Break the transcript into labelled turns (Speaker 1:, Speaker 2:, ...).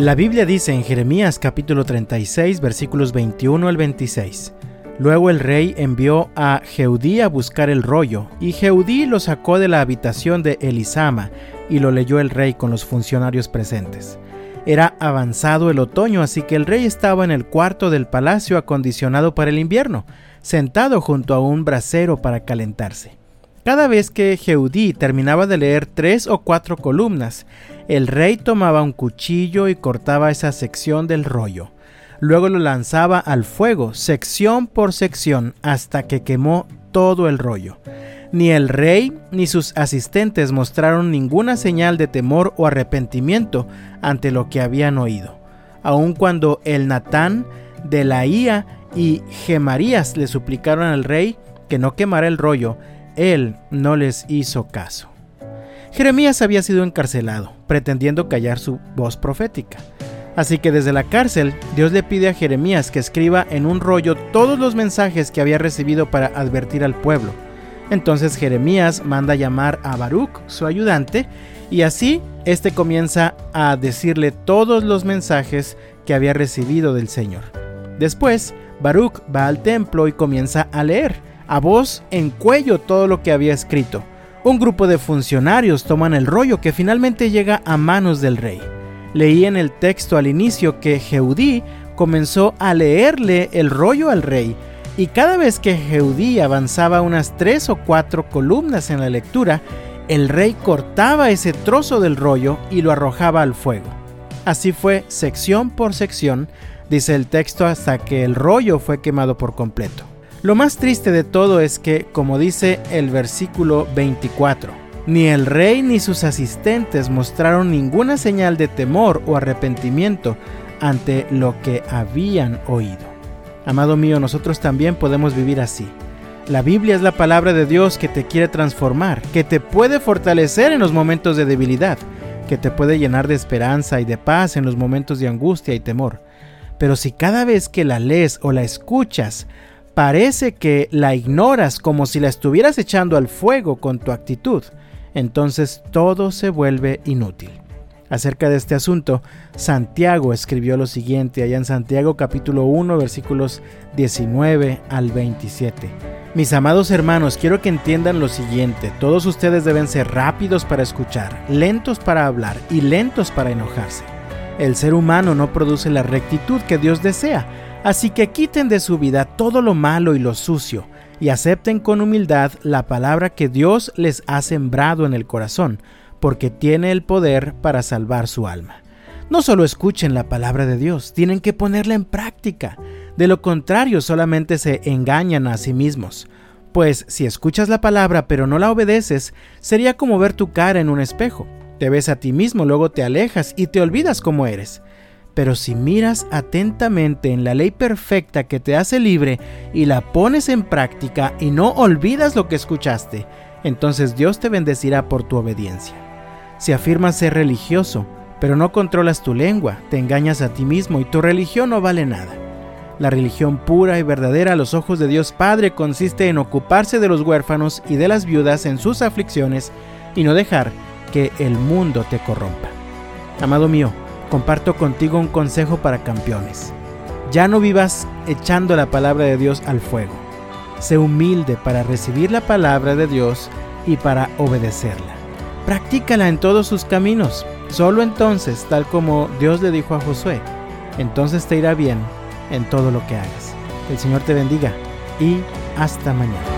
Speaker 1: La Biblia dice en Jeremías capítulo 36 versículos 21 al 26. Luego el rey envió a Jeudí a buscar el rollo, y Jeudí lo sacó de la habitación de Elisama, y lo leyó el rey con los funcionarios presentes. Era avanzado el otoño, así que el rey estaba en el cuarto del palacio acondicionado para el invierno, sentado junto a un brasero para calentarse. Cada vez que Jeudí terminaba de leer tres o cuatro columnas, el rey tomaba un cuchillo y cortaba esa sección del rollo. Luego lo lanzaba al fuego, sección por sección, hasta que quemó todo el rollo. Ni el rey ni sus asistentes mostraron ninguna señal de temor o arrepentimiento ante lo que habían oído, aun cuando el Natán, de la Ía y Gemarías le suplicaron al rey que no quemara el rollo, él no les hizo caso. Jeremías había sido encarcelado, pretendiendo callar su voz profética. Así que desde la cárcel, Dios le pide a Jeremías que escriba en un rollo todos los mensajes que había recibido para advertir al pueblo. Entonces Jeremías manda llamar a Baruch, su ayudante, y así éste comienza a decirle todos los mensajes que había recibido del Señor. Después, Baruch va al templo y comienza a leer, a voz en cuello, todo lo que había escrito. Un grupo de funcionarios toman el rollo que finalmente llega a manos del rey. Leí en el texto al inicio que Jeudí comenzó a leerle el rollo al rey, y cada vez que Jeudí avanzaba unas tres o cuatro columnas en la lectura, el rey cortaba ese trozo del rollo y lo arrojaba al fuego. Así fue sección por sección, dice el texto, hasta que el rollo fue quemado por completo. Lo más triste de todo es que, como dice el versículo 24, ni el rey ni sus asistentes mostraron ninguna señal de temor o arrepentimiento ante lo que habían oído. Amado mío, nosotros también podemos vivir así. La Biblia es la palabra de Dios que te quiere transformar, que te puede fortalecer en los momentos de debilidad, que te puede llenar de esperanza y de paz en los momentos de angustia y temor. Pero si cada vez que la lees o la escuchas, parece que la ignoras como si la estuvieras echando al fuego con tu actitud, entonces todo se vuelve inútil. Acerca de este asunto, Santiago escribió lo siguiente allá en Santiago capítulo 1 versículos 19 al 27. Mis amados hermanos, quiero que entiendan lo siguiente, todos ustedes deben ser rápidos para escuchar, lentos para hablar y lentos para enojarse. El ser humano no produce la rectitud que Dios desea, así que quiten de su vida todo lo malo y lo sucio, y acepten con humildad la palabra que Dios les ha sembrado en el corazón, porque tiene el poder para salvar su alma. No solo escuchen la palabra de Dios, tienen que ponerla en práctica. De lo contrario, solamente se engañan a sí mismos. Pues si escuchas la palabra pero no la obedeces, sería como ver tu cara en un espejo. Te ves a ti mismo, luego te alejas y te olvidas cómo eres. Pero si miras atentamente en la ley perfecta que te hace libre y la pones en práctica y no olvidas lo que escuchaste, entonces Dios te bendecirá por tu obediencia. Si afirmas ser religioso, pero no controlas tu lengua, te engañas a ti mismo y tu religión no vale nada. La religión pura y verdadera a los ojos de Dios Padre consiste en ocuparse de los huérfanos y de las viudas en sus aflicciones y no dejar que el mundo te corrompa. Amado mío, comparto contigo un consejo para campeones. Ya no vivas echando la palabra de Dios al fuego. Sé humilde para recibir la palabra de Dios y para obedecerla. Practícala en todos sus caminos. Solo entonces, tal como Dios le dijo a Josué, entonces te irá bien en todo lo que hagas. El Señor te bendiga y hasta mañana.